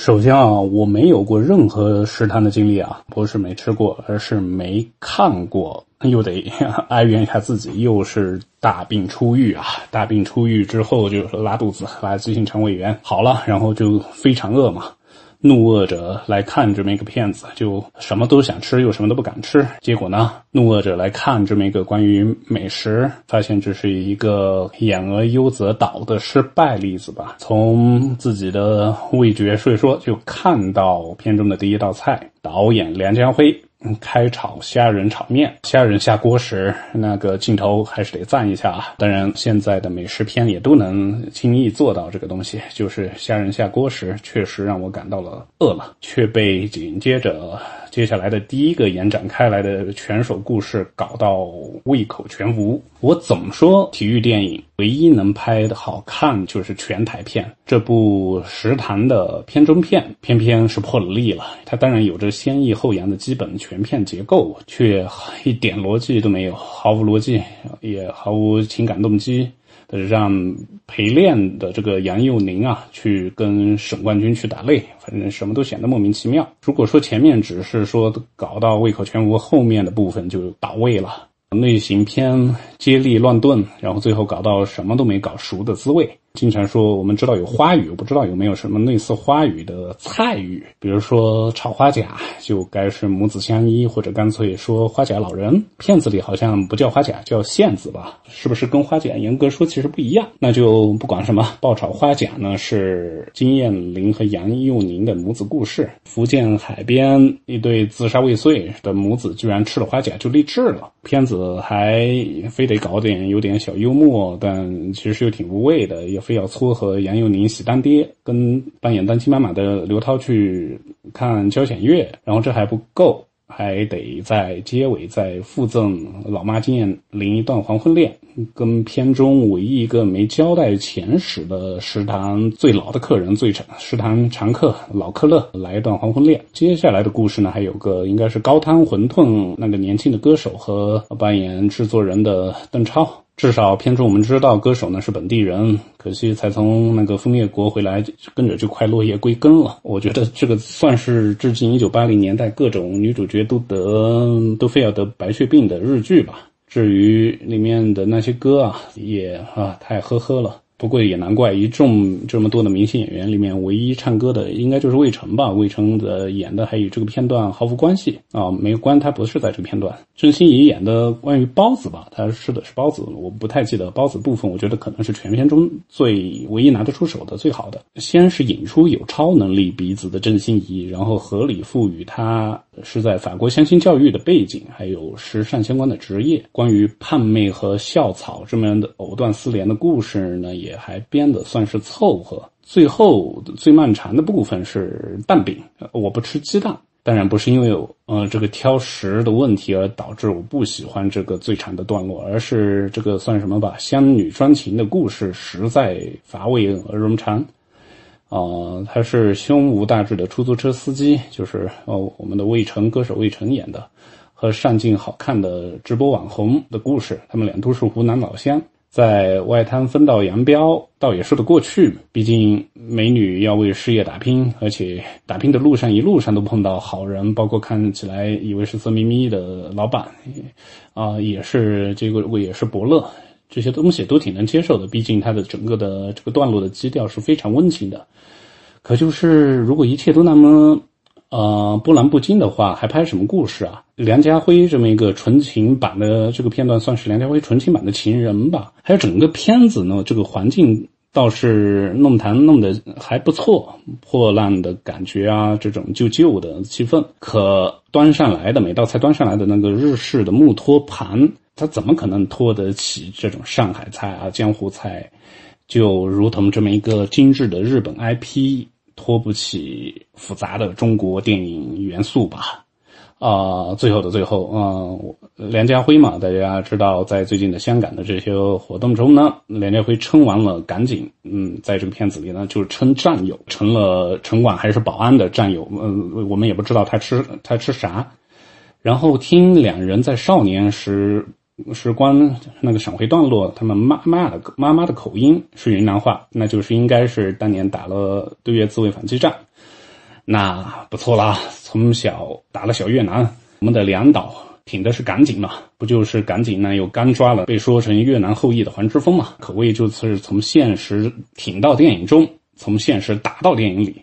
首先啊，我没有过任何食堂的经历啊，不是没吃过，而是没看过。又得 哀怨一下自己，又是大病初愈啊！大病初愈之后就拉肚子，拉急性肠胃炎，好了，然后就非常饿嘛。怒饿者来看这么一个片子，就什么都想吃，又什么都不敢吃。结果呢，怒饿者来看这么一个关于美食，发现这是一个演而优则导的失败例子吧。从自己的味觉所以说，就看到片中的第一道菜，导演梁家辉。开炒虾仁炒面，虾仁下锅时那个镜头还是得赞一下啊！当然，现在的美食片也都能轻易做到这个东西，就是虾仁下锅时确实让我感到了饿了，却被紧接着。接下来的第一个延展开来的拳手故事搞到胃口全无。我总说体育电影唯一能拍的好看就是全台片，这部食堂的片中片偏偏是破了例了。它当然有着先抑后扬的基本全片结构，却一点逻辑都没有，毫无逻辑，也毫无情感动机。让陪练的这个杨佑宁啊，去跟省冠军去打擂，反正什么都显得莫名其妙。如果说前面只是说搞到胃口全无，后面的部分就倒胃了。类型偏接力乱炖，然后最后搞到什么都没搞熟的滋味。经常说我们知道有花语，我不知道有没有什么类似花语的菜语，比如说炒花甲就该是母子相依，或者干脆说花甲老人。片子里好像不叫花甲，叫线子吧？是不是跟花甲严格说其实不一样？那就不管什么。爆炒花甲呢是金燕玲和杨佑宁的母子故事。福建海边一对自杀未遂的母子居然吃了花甲就励志了。片子还非得搞点有点小幽默，但其实又挺无味的。非要撮合杨佑宁喜当爹，跟扮演单亲妈妈的刘涛去看交响乐，然后这还不够，还得在结尾再附赠老妈金燕玲一段黄昏恋，跟片中唯一一个没交代前史的食堂最老的客人、最常食堂常客老克勒来一段黄昏恋。接下来的故事呢，还有个应该是高汤馄饨那个年轻的歌手和扮演制作人的邓超。至少片中我们知道歌手呢是本地人，可惜才从那个枫叶国回来，跟着就快落叶归根了。我觉得这个算是致敬一九八零年代各种女主角都得都非要得白血病的日剧吧。至于里面的那些歌啊，也啊太呵呵了。不过也难怪，一众这么多的明星演员里面，唯一唱歌的应该就是魏晨吧？魏晨的演的还与这个片段毫无关系啊，没关，他不是在这个片段。郑欣宜演的关于包子吧，他吃的是包子，我不太记得包子部分，我觉得可能是全片中最唯一拿得出手的最好的。先是引出有超能力鼻子的郑欣宜，然后合理赋予他是在法国相亲教育的背景，还有时尚相关的职业。关于胖妹和校草这么样的藕断丝连的故事呢，也。还编的算是凑合，最后最漫长的部分是蛋饼。我不吃鸡蛋，当然不是因为呃这个挑食的问题而导致我不喜欢这个最长的段落，而是这个算什么吧？乡女专情的故事实在乏味而冗长。啊，他是胸无大志的出租车司机，就是哦我们的魏晨歌手魏晨演的，和上镜好看的直播网红的故事，他们俩都是湖南老乡。在外滩分道扬镳，倒也说得过去。毕竟美女要为事业打拼，而且打拼的路上一路上都碰到好人，包括看起来以为是色眯眯的老板，啊，也是这个也是伯乐，这些东西都挺能接受的。毕竟它的整个的这个段落的基调是非常温情的。可就是如果一切都那么……呃，波澜不惊的话，还拍什么故事啊？梁家辉这么一个纯情版的这个片段，算是梁家辉纯情版的情人吧。还有整个片子呢，这个环境倒是弄堂弄得还不错，破烂的感觉啊，这种旧旧的气氛。可端上来的每道菜端上来的那个日式的木托盘，他怎么可能托得起这种上海菜啊、江湖菜？就如同这么一个精致的日本 IP。托不起复杂的中国电影元素吧，啊，最后的最后，嗯，梁家辉嘛，大家知道，在最近的香港的这些活动中呢，梁家辉撑完了，赶紧，嗯，在这个片子里呢，就是称战友，成了城管还是保安的战友，嗯，我们也不知道他吃他吃啥，然后听两人在少年时。是光那个闪回段落，他们妈妈的妈妈的口音是云南话，那就是应该是当年打了对越自卫反击战，那不错啦，从小打了小越南，我们的梁导挺的是赶紧嘛，不就是赶紧呢又刚抓了被说成越南后裔的黄之锋嘛，可谓就是从现实挺到电影中，从现实打到电影里。